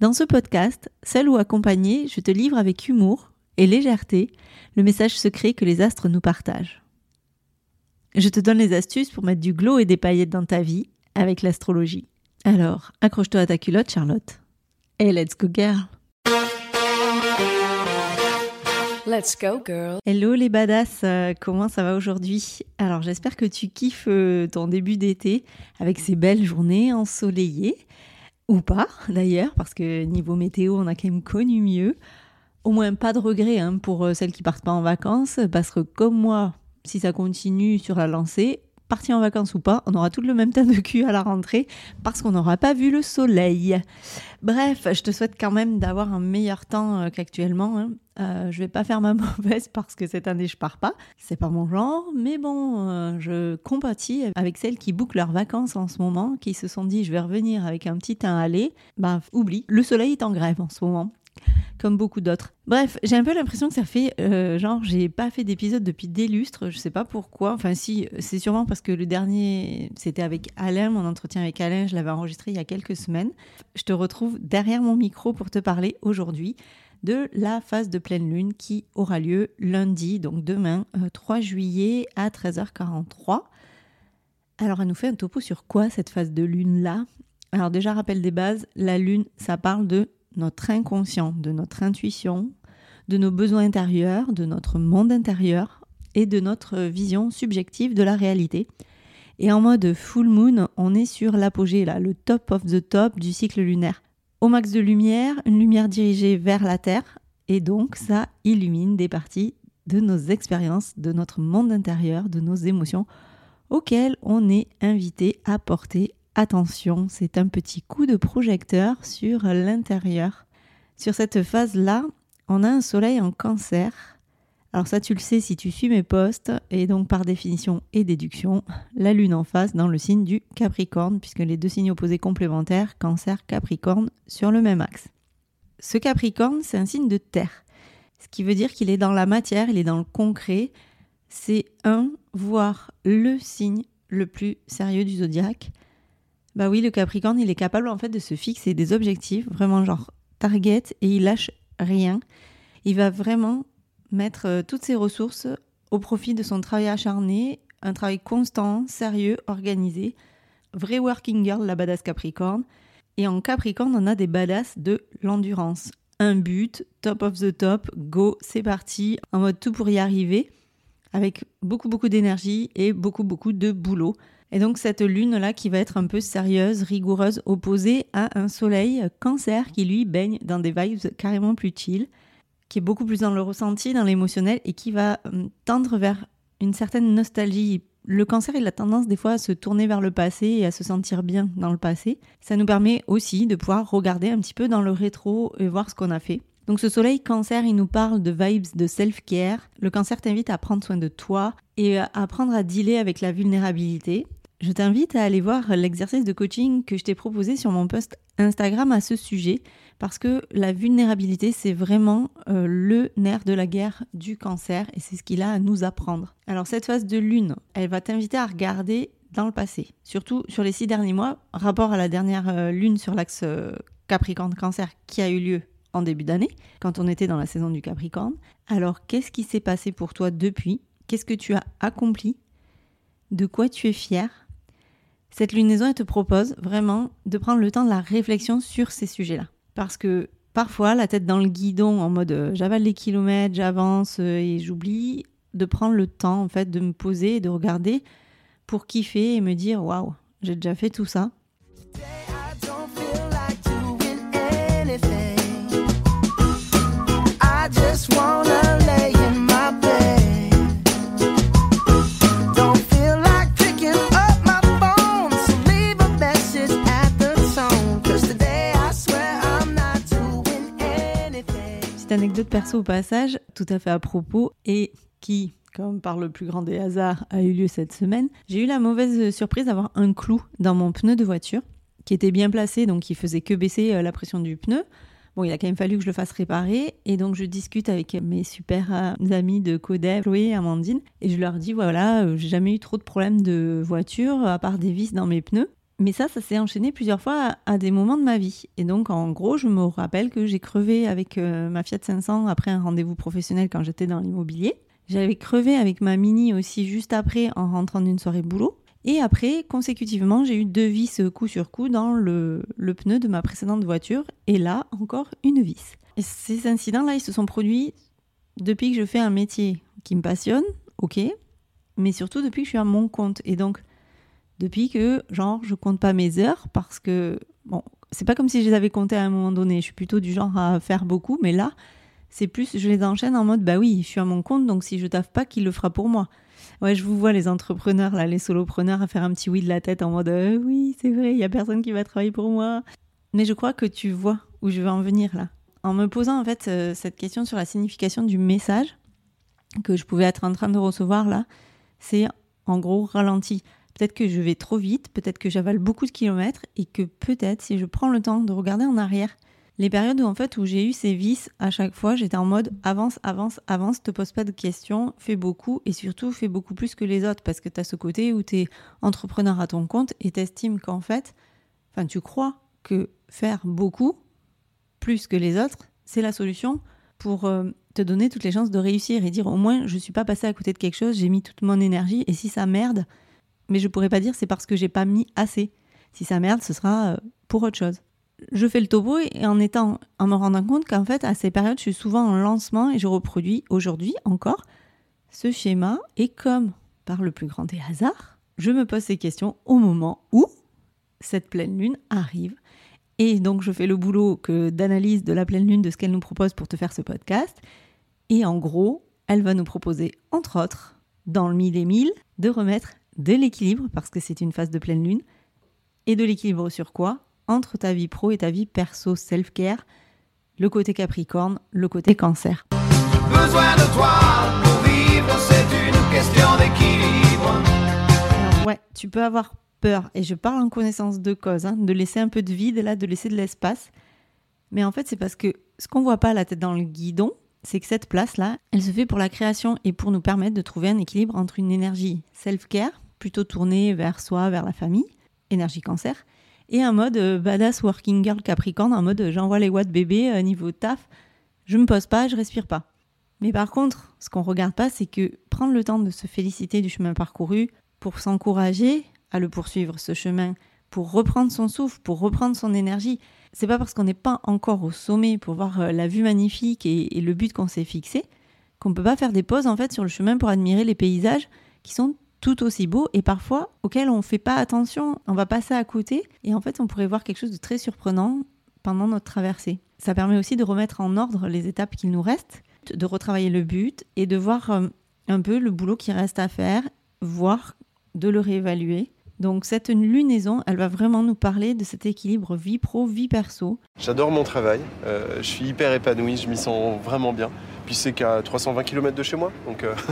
Dans ce podcast, seul ou accompagné, je te livre avec humour et légèreté le message secret que les astres nous partagent. Je te donne les astuces pour mettre du glow et des paillettes dans ta vie avec l'astrologie. Alors, accroche-toi à ta culotte, Charlotte. Et let's go, girl! Let's go, girl. Hello les badass, euh, comment ça va aujourd'hui? Alors j'espère que tu kiffes euh, ton début d'été avec ces belles journées ensoleillées, ou pas d'ailleurs, parce que niveau météo on a quand même connu mieux. Au moins pas de regret hein, pour euh, celles qui partent pas en vacances, parce que comme moi, si ça continue sur la lancée, parti en vacances ou pas, on aura tout le même teint de cul à la rentrée parce qu'on n'aura pas vu le soleil. Bref, je te souhaite quand même d'avoir un meilleur temps euh, qu'actuellement. Hein. Euh, je vais pas faire ma mauvaise parce que cette année je pars pas, c'est pas mon genre, mais bon, euh, je compatis avec celles qui bouclent leurs vacances en ce moment, qui se sont dit je vais revenir avec un petit teint allé. Bah oublie, le soleil est en grève en ce moment beaucoup d'autres. Bref, j'ai un peu l'impression que ça fait euh, genre j'ai pas fait d'épisode depuis des lustres, je sais pas pourquoi. Enfin si, c'est sûrement parce que le dernier c'était avec Alain, mon entretien avec Alain, je l'avais enregistré il y a quelques semaines. Je te retrouve derrière mon micro pour te parler aujourd'hui de la phase de pleine lune qui aura lieu lundi, donc demain, 3 euh, juillet à 13h43. Alors elle nous fait un topo sur quoi cette phase de lune là Alors déjà rappel des bases, la lune ça parle de notre inconscient, de notre intuition, de nos besoins intérieurs, de notre monde intérieur et de notre vision subjective de la réalité. Et en mode full moon, on est sur l'apogée, là, le top of the top du cycle lunaire. Au max de lumière, une lumière dirigée vers la Terre, et donc ça illumine des parties de nos expériences, de notre monde intérieur, de nos émotions, auxquelles on est invité à porter attention, c'est un petit coup de projecteur sur l'intérieur. Sur cette phase-là, on a un soleil en cancer. Alors ça, tu le sais si tu suis mes posts, et donc par définition et déduction, la lune en face dans le signe du Capricorne, puisque les deux signes opposés complémentaires, cancer, Capricorne, sur le même axe. Ce Capricorne, c'est un signe de terre, ce qui veut dire qu'il est dans la matière, il est dans le concret. C'est un, voire le signe le plus sérieux du zodiaque. Bah oui, le Capricorne, il est capable en fait de se fixer des objectifs, vraiment genre target, et il lâche rien. Il va vraiment mettre euh, toutes ses ressources au profit de son travail acharné, un travail constant, sérieux, organisé. Vrai working girl, la badass Capricorne. Et en Capricorne, on a des badass de l'endurance. Un but, top of the top, go, c'est parti, en mode tout pour y arriver, avec beaucoup beaucoup d'énergie et beaucoup beaucoup de boulot. Et donc cette lune-là qui va être un peu sérieuse, rigoureuse, opposée à un soleil cancer qui lui baigne dans des vibes carrément plus chill, qui est beaucoup plus dans le ressenti, dans l'émotionnel et qui va hum, tendre vers une certaine nostalgie. Le cancer, il a tendance des fois à se tourner vers le passé et à se sentir bien dans le passé. Ça nous permet aussi de pouvoir regarder un petit peu dans le rétro et voir ce qu'on a fait. Donc ce soleil cancer, il nous parle de vibes de self-care. Le cancer t'invite à prendre soin de toi et à apprendre à dealer avec la vulnérabilité. Je t'invite à aller voir l'exercice de coaching que je t'ai proposé sur mon post Instagram à ce sujet, parce que la vulnérabilité, c'est vraiment euh, le nerf de la guerre du cancer, et c'est ce qu'il a à nous apprendre. Alors cette phase de lune, elle va t'inviter à regarder dans le passé, surtout sur les six derniers mois, rapport à la dernière euh, lune sur l'axe euh, Capricorne-Cancer qui a eu lieu en début d'année, quand on était dans la saison du Capricorne. Alors qu'est-ce qui s'est passé pour toi depuis? Qu'est-ce que tu as accompli? De quoi tu es fier cette lunaison, elle te propose vraiment de prendre le temps de la réflexion sur ces sujets-là. Parce que parfois la tête dans le guidon en mode euh, j'avale les kilomètres, j'avance euh, et j'oublie de prendre le temps en fait de me poser et de regarder pour kiffer et me dire waouh, j'ai déjà fait tout ça. Anecdote perso au passage, tout à fait à propos, et qui, comme par le plus grand des hasards, a eu lieu cette semaine. J'ai eu la mauvaise surprise d'avoir un clou dans mon pneu de voiture, qui était bien placé, donc qui faisait que baisser euh, la pression du pneu. Bon, il a quand même fallu que je le fasse réparer. Et donc, je discute avec mes super euh, amis de Codet, Chloé Amandine. Et je leur dis, voilà, euh, j'ai jamais eu trop de problèmes de voiture, à part des vis dans mes pneus. Mais ça, ça s'est enchaîné plusieurs fois à, des moments de ma vie. Et donc, en gros, je me rappelle que j'ai crevé avec euh, ma Fiat 500 après un rendez-vous professionnel quand j'étais dans l'immobilier. J'avais crevé avec ma Mini aussi juste après en rentrant d'une soirée boulot. Et après, consécutivement, j'ai eu deux vis coup sur coup dans le, pneu de ma précédente voiture. Et là, encore une vis. Et ces incidents-là, ils se sont produits depuis que je fais un métier qui me passionne, ok, mais surtout depuis que je suis à mon compte. Et donc, depuis que, genre, je compte pas mes heures parce que, bon, c'est pas comme si je les avais comptées à un moment donné. Je suis plutôt du genre à faire beaucoup, mais là, c'est plus, je les enchaîne en mode, bah oui, je suis à mon compte, donc si je taffe pas, qui le fera pour moi? Ouais, je vous vois les entrepreneurs, là, les solopreneurs, à faire un petit oui de la tête en mode, euh, oui, c'est vrai, il y a personne qui va travailler pour moi. Mais je crois que tu vois où je veux en venir là. En me posant en fait euh, cette question sur la signification du message que je pouvais être en train de recevoir là, c'est en gros ralenti. Peut-être que je vais trop vite, peut-être que j'avale beaucoup de kilomètres et que peut-être si je prends le temps de regarder en arrière, les périodes où en fait où j'ai eu ces vis à chaque fois, j'étais en mode avance, avance, avance, te pose pas de questions, fais beaucoup et surtout fais beaucoup plus que les autres parce que tu as ce côté où tu es entrepreneur à ton compte et t'estimes qu'en fait, enfin tu crois que faire beaucoup plus que les autres, c'est la solution pour euh, te donner toutes les chances de réussir et dire au moins je suis pas passé à côté de quelque chose, j'ai mis toute mon énergie et si ça merde, mais je pourrais pas dire c'est parce que j'ai pas mis assez. Si ça merde, ce sera euh, pour autre chose. Je fais le topo et en étant, en me rendant compte qu'en fait, à ces périodes, je suis souvent en lancement et je reproduis aujourd'hui encore ce schéma. Et comme, par le plus grand des hasards, je me pose ces questions au moment où cette pleine lune arrive. Et donc, je fais le boulot que d'analyse de la pleine lune, de ce qu'elle nous propose pour te faire ce podcast. Et en gros, elle va nous proposer, entre autres, dans le mille et mille, de remettre de l'équilibre, parce que c'est une phase de pleine lune, et de l'équilibre sur quoi? Entre ta vie pro et ta vie perso self-care, le côté capricorne, le côté cancer. Besoin de toi pour vivre, c'est une question d'équilibre. ouais, tu peux avoir peur, et je parle en connaissance de cause, hein, de laisser un peu de vide, là, de laisser de l'espace. Mais en fait, c'est parce que ce qu'on voit pas la tête dans le guidon, c'est que cette place-là, elle se fait pour la création et pour nous permettre de trouver un équilibre entre une énergie self-care, plutôt tourné vers soi, vers la famille, énergie cancer, et un mode euh, badass working girl capricorne, un mode euh, j'envoie les watts bébé euh, niveau taf, je me pose pas, je respire pas. Mais par contre, ce qu'on regarde pas, c'est que prendre le temps de se féliciter du chemin parcouru pour s'encourager à le poursuivre ce chemin, pour reprendre son souffle, pour reprendre son énergie. C'est pas parce qu'on n'est pas encore au sommet pour voir la vue magnifique et, le but qu'on s'est fixé qu'on peut pas faire des pauses en fait sur le chemin pour admirer les paysages qui sont tout aussi beau et parfois auquel on ne fait pas attention, on va passer à côté et en fait on pourrait voir quelque chose de très surprenant pendant notre traversée. Ça permet aussi de remettre en ordre les étapes qu'il nous reste, de retravailler le but et de voir euh, un peu le boulot qui reste à faire, voire de le réévaluer. Donc cette lunaison, elle va vraiment nous parler de cet équilibre vie pro, vie perso. J'adore mon travail, euh, je suis hyper épanoui, je m'y sens vraiment bien. Puis c'est qu'à 320 km de chez moi, donc euh,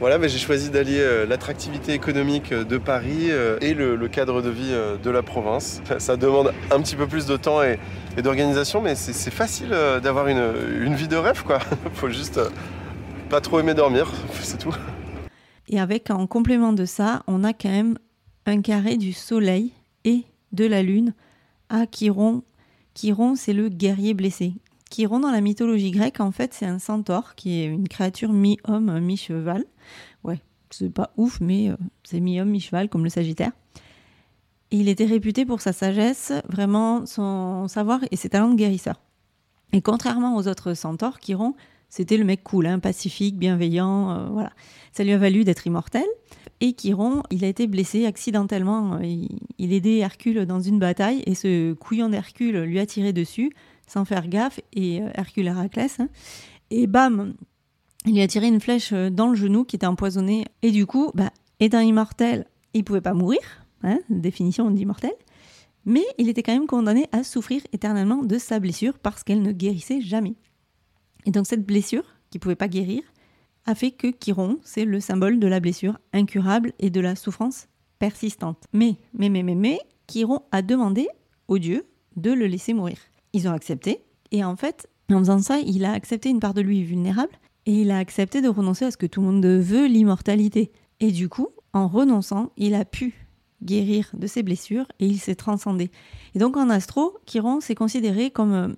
Voilà, j'ai choisi d'allier euh, l'attractivité économique euh, de Paris euh, et le, cadre de vie de la province. Ça demande un petit peu plus de temps et, d'organisation, mais c'est facile d'avoir une, vie de rêve, quoi. Faut juste pas trop aimer dormir, c'est tout. Et avec en complément de ça, on a quand même un carré du soleil et de la lune à Chiron. Chiron, c'est le guerrier blessé. Chiron, dans la mythologie grecque, en fait, c'est un centaure qui est une créature mi-homme, mi-cheval. Ouais, c'est pas ouf, mais euh, c'est mi-homme, mi-cheval, comme le Sagittaire. il était réputé pour sa sagesse, vraiment son savoir et ses talents de guérisseur. Et contrairement aux autres centaures, Chiron, c'était le mec cool, hein, pacifique, bienveillant, euh, voilà. Ça lui a valu d'être immortel. Et Chiron, il a été blessé accidentellement. Il, aidait Hercule dans une bataille et ce couillon d'Hercule lui a tiré dessus sans faire gaffe. Et euh, Hercule Héraclès. Hein. et bam, il lui a tiré une flèche euh, dans le genou qui était empoisonné. Et du coup, bah, étant immortel, il pouvait pas mourir. Hein, définition d'immortel. Mais il était quand même condamné à souffrir éternellement de sa blessure parce qu'elle ne guérissait jamais. Et donc cette blessure, qui pouvait pas guérir, a fait que Chiron, c'est le symbole de la blessure incurable et de la souffrance persistante. Mais, mais, mais, mais, mais, Chiron a demandé aux dieux de le laisser mourir. Ils ont accepté, et en fait, en faisant ça, il a accepté une part de lui vulnérable, et il a accepté de renoncer à ce que tout le monde veut, l'immortalité. Et du coup, en renonçant, il a pu guérir de ses blessures et il s'est transcendé. Et donc en astro, Chiron s'est considéré comme euh,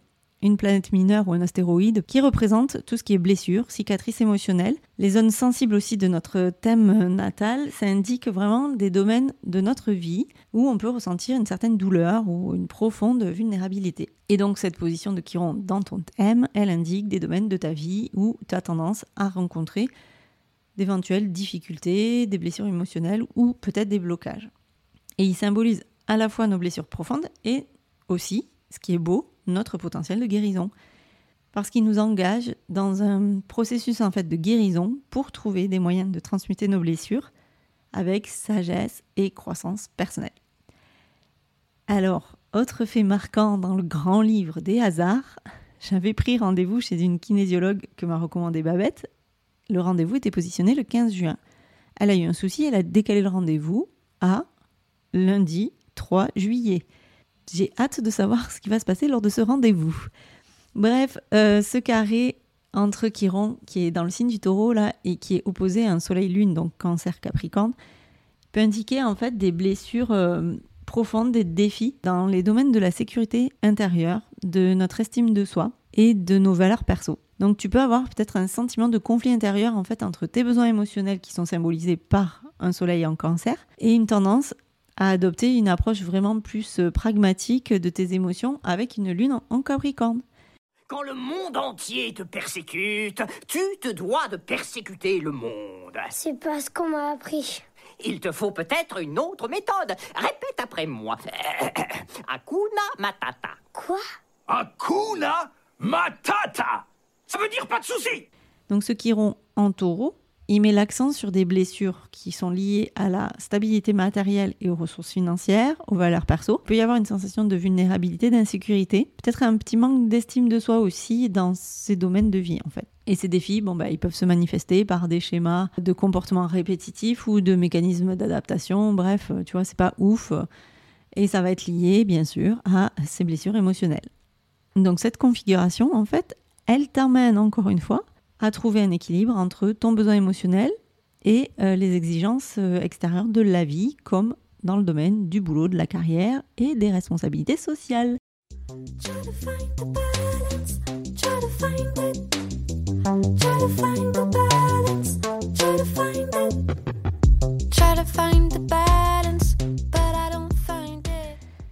une planète mineure ou un astéroïde qui représente tout ce qui est blessure, cicatrice émotionnelle. Les zones sensibles aussi de notre thème natal, ça indique vraiment des domaines de notre vie où on peut ressentir une certaine douleur ou une profonde vulnérabilité. Et donc cette position de Chiron dans ton thème, elle indique des domaines de ta vie où tu as tendance à rencontrer d'éventuelles difficultés, des blessures émotionnelles ou peut-être des blocages. Et il symbolise à la fois nos blessures profondes et aussi, ce qui est beau, notre potentiel de guérison. Parce qu'il nous engage dans un processus en fait de guérison pour trouver des moyens de transmuter nos blessures avec sagesse et croissance personnelle. Alors, autre fait marquant dans le grand livre des hasards, j'avais pris rendez-vous chez une kinésiologue que m'a recommandé Babette. Le rendez-vous était positionné le 15 juin. Elle a eu un souci, elle a décalé le rendez-vous à lundi 3 juillet. J'ai hâte de savoir ce qui va se passer lors de ce rendez-vous. Bref, euh, ce carré entre Chiron, qui est dans le signe du taureau, là, et qui est opposé à un soleil-lune, donc cancer capricorne, peut indiquer en fait des blessures euh, profondes, des défis dans les domaines de la sécurité intérieure, de notre estime de soi et de nos valeurs perso. Donc tu peux avoir peut-être un sentiment de conflit intérieur en fait entre tes besoins émotionnels qui sont symbolisés par un soleil en cancer et une tendance à adopter une approche vraiment plus euh, pragmatique de tes émotions avec une lune en Capricorne. Quand le monde entier te persécute, tu te dois de persécuter le monde. C'est pas ce qu'on m'a appris. Il te faut peut-être une autre méthode. Répète après moi. Akuna Matata. Quoi? Akuna Matata Ça veut dire pas de souci Donc ceux qui iront en taureau il met l'accent sur des blessures qui sont liées à la stabilité matérielle et aux ressources financières, aux valeurs perso. Il peut y avoir une sensation de vulnérabilité, d'insécurité, peut-être un petit manque d'estime de soi aussi dans ces domaines de vie en fait. Et ces défis, bon, bah, ils peuvent se manifester par des schémas de comportement répétitifs ou de mécanismes d'adaptation. Bref, tu vois, c'est pas ouf. Et ça va être lié, bien sûr, à ces blessures émotionnelles. Donc cette configuration, en fait, elle t'amène encore une fois à trouver un équilibre entre ton besoin émotionnel et euh, les exigences euh, extérieures de la vie, comme dans le domaine du boulot, de la carrière et des responsabilités sociales.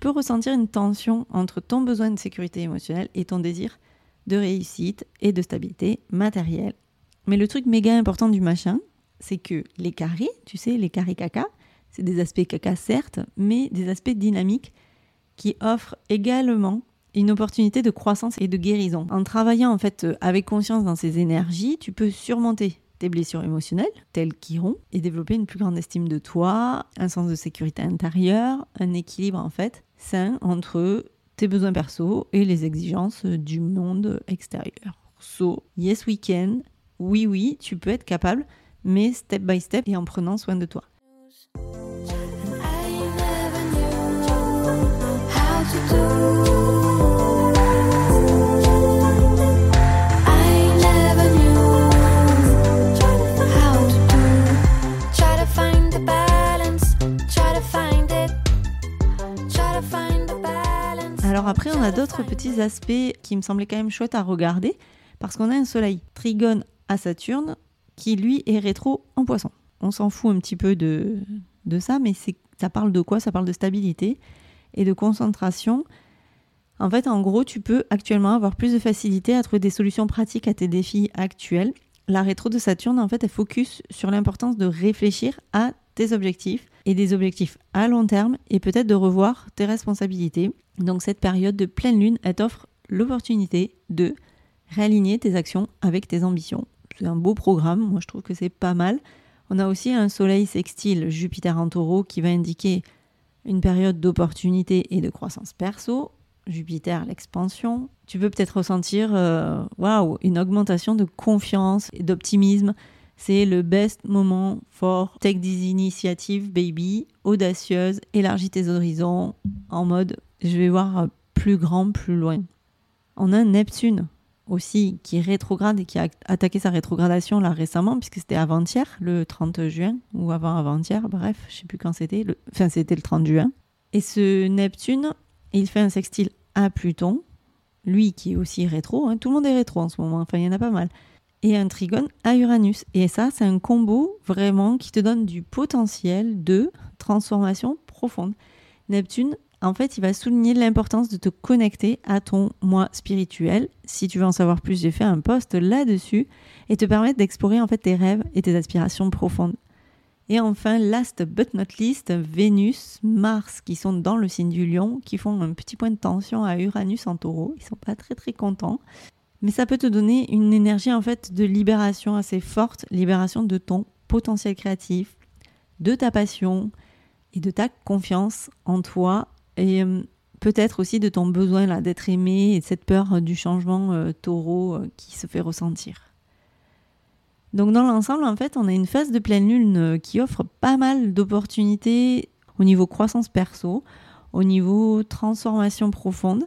peut ressentir une tension entre ton besoin de sécurité émotionnelle et ton désir de réussite et de stabilité matérielle. Mais le truc méga important du machin, c'est que les carrés, tu sais, les carrés caca, c'est des aspects caca certes, mais des aspects dynamiques qui offrent également une opportunité de croissance et de guérison. En travaillant en fait avec conscience dans ces énergies, tu peux surmonter tes blessures émotionnelles, telles qu'iront, et développer une plus grande estime de toi, un sens de sécurité intérieure, un équilibre en fait sain entre tes besoins perso et les exigences du monde extérieur. So, yes we can. Oui, oui, tu peux être capable, mais step by step et en prenant soin de toi. Petits aspects qui me semblaient quand même chouettes à regarder, parce qu'on a un soleil trigone à Saturne qui, lui, est rétro en poisson. On s'en fout un petit peu de, de ça, mais ça parle de quoi? Ça parle de stabilité et de concentration. En fait, en gros, tu peux actuellement avoir plus de facilité à trouver des solutions pratiques à tes défis actuels. La rétro de Saturne, en fait, elle focus sur l'importance de réfléchir à objectifs et des objectifs à long terme et peut-être de revoir tes responsabilités. Donc cette période de pleine lune, elle t'offre l'opportunité de réaligner tes actions avec tes ambitions. C'est un beau programme, moi je trouve que c'est pas mal. On a aussi un soleil sextile Jupiter en taureau qui va indiquer une période d'opportunité et de croissance perso. Jupiter, l'expansion. Tu peux peut-être ressentir euh, waouh, une augmentation de confiance et d'optimisme. C'est le best moment for take this initiative, baby, audacieuse, élargis tes horizons, en mode je vais voir plus grand, plus loin. On a Neptune aussi qui est rétrograde et qui a attaqué sa rétrogradation là récemment puisque c'était avant-hier, le 30 juin ou avant avant-hier, bref, je sais plus quand c'était, le... enfin c'était le 30 juin. Et ce Neptune, il fait un sextile à Pluton, lui qui est aussi rétro, hein. tout le monde est rétro en ce moment, enfin il y en a pas mal, et un trigone à Uranus. Et ça, c'est un combo vraiment qui te donne du potentiel de transformation profonde. Neptune, en fait, il va souligner l'importance de te connecter à ton moi spirituel. Si tu veux en savoir plus, j'ai fait un post là-dessus et te permettre d'explorer en fait tes rêves et tes aspirations profondes. Et enfin, last but not least, Vénus, Mars, qui sont dans le signe du lion, qui font un petit point de tension à Uranus en taureau. Ils sont pas très très contents. Mais ça peut te donner une énergie en fait de libération assez forte, libération de ton potentiel créatif, de ta passion et de ta confiance en toi et euh, peut-être aussi de ton besoin là d'être aimé et de cette peur du changement euh, taureau euh, qui se fait ressentir. Donc dans l'ensemble, en fait, on a une phase de pleine lune qui offre pas mal d'opportunités au niveau croissance perso, au niveau transformation profonde.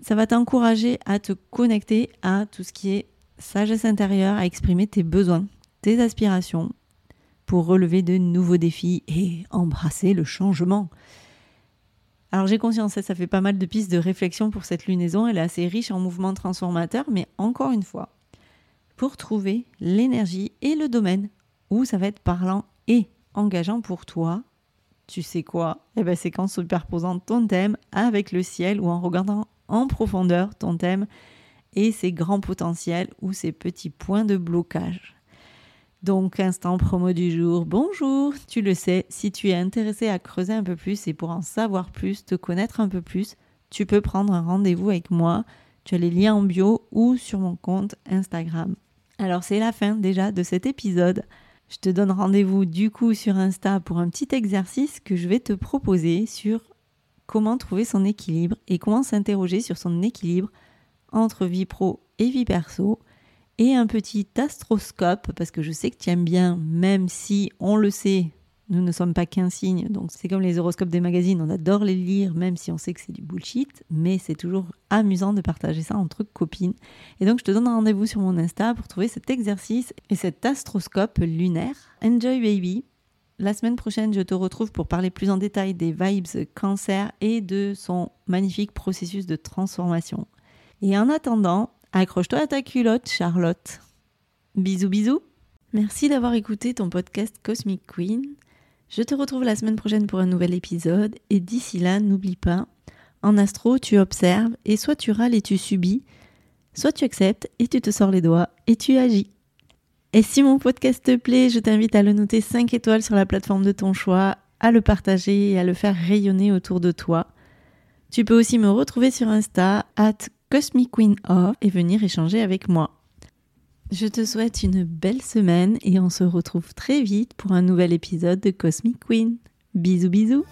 Ça va t'encourager à te connecter à tout ce qui est sagesse intérieure, à exprimer tes besoins, tes aspirations, pour relever de nouveaux défis et embrasser le changement. Alors j'ai conscience, ça fait pas mal de pistes de réflexion pour cette lunaison, elle est assez riche en mouvements transformateurs, mais encore une fois, pour trouver l'énergie et le domaine où ça va être parlant et engageant pour toi, tu sais quoi? Eh bien c'est qu'en superposant ton thème avec le ciel ou en regardant en profondeur ton thème et ses grands potentiels ou ses petits points de blocage. Donc, instant promo du jour. Bonjour, tu le sais, si tu es intéressé à creuser un peu plus et pour en savoir plus, te connaître un peu plus, tu peux prendre un rendez-vous avec moi. Tu as les liens en bio ou sur mon compte Instagram. Alors, c'est la fin déjà de cet épisode. Je te donne rendez-vous du coup sur Insta pour un petit exercice que je vais te proposer sur comment trouver son équilibre et comment s'interroger sur son équilibre entre vie pro et vie perso et un petit astroscope, parce que je sais que tu aimes bien, même si on le sait, nous ne sommes pas qu'un signe, donc c'est comme les horoscopes des magazines, on adore les lire, même si on sait que c'est du bullshit, mais c'est toujours amusant de partager ça entre copines. Et donc je te donne rendez-vous sur mon Insta pour trouver cet exercice et cet astroscope lunaire. Enjoy baby la semaine prochaine, je te retrouve pour parler plus en détail des vibes cancer et de son magnifique processus de transformation. Et en attendant, Accroche-toi à ta culotte, Charlotte. Bisous, bisous. Merci d'avoir écouté ton podcast Cosmic Queen. Je te retrouve la semaine prochaine pour un nouvel épisode. Et d'ici là, n'oublie pas, en astro, tu observes et soit tu râles et tu subis, soit tu acceptes et tu te sors les doigts et tu agis. Et si mon podcast te plaît, je t'invite à le noter 5 étoiles sur la plateforme de ton choix, à le partager et à le faire rayonner autour de toi. Tu peux aussi me retrouver sur Insta, at Cosmic Queen Off et venir échanger avec moi. Je te souhaite une belle semaine et on se retrouve très vite pour un nouvel épisode de Cosmic Queen. Bisous bisous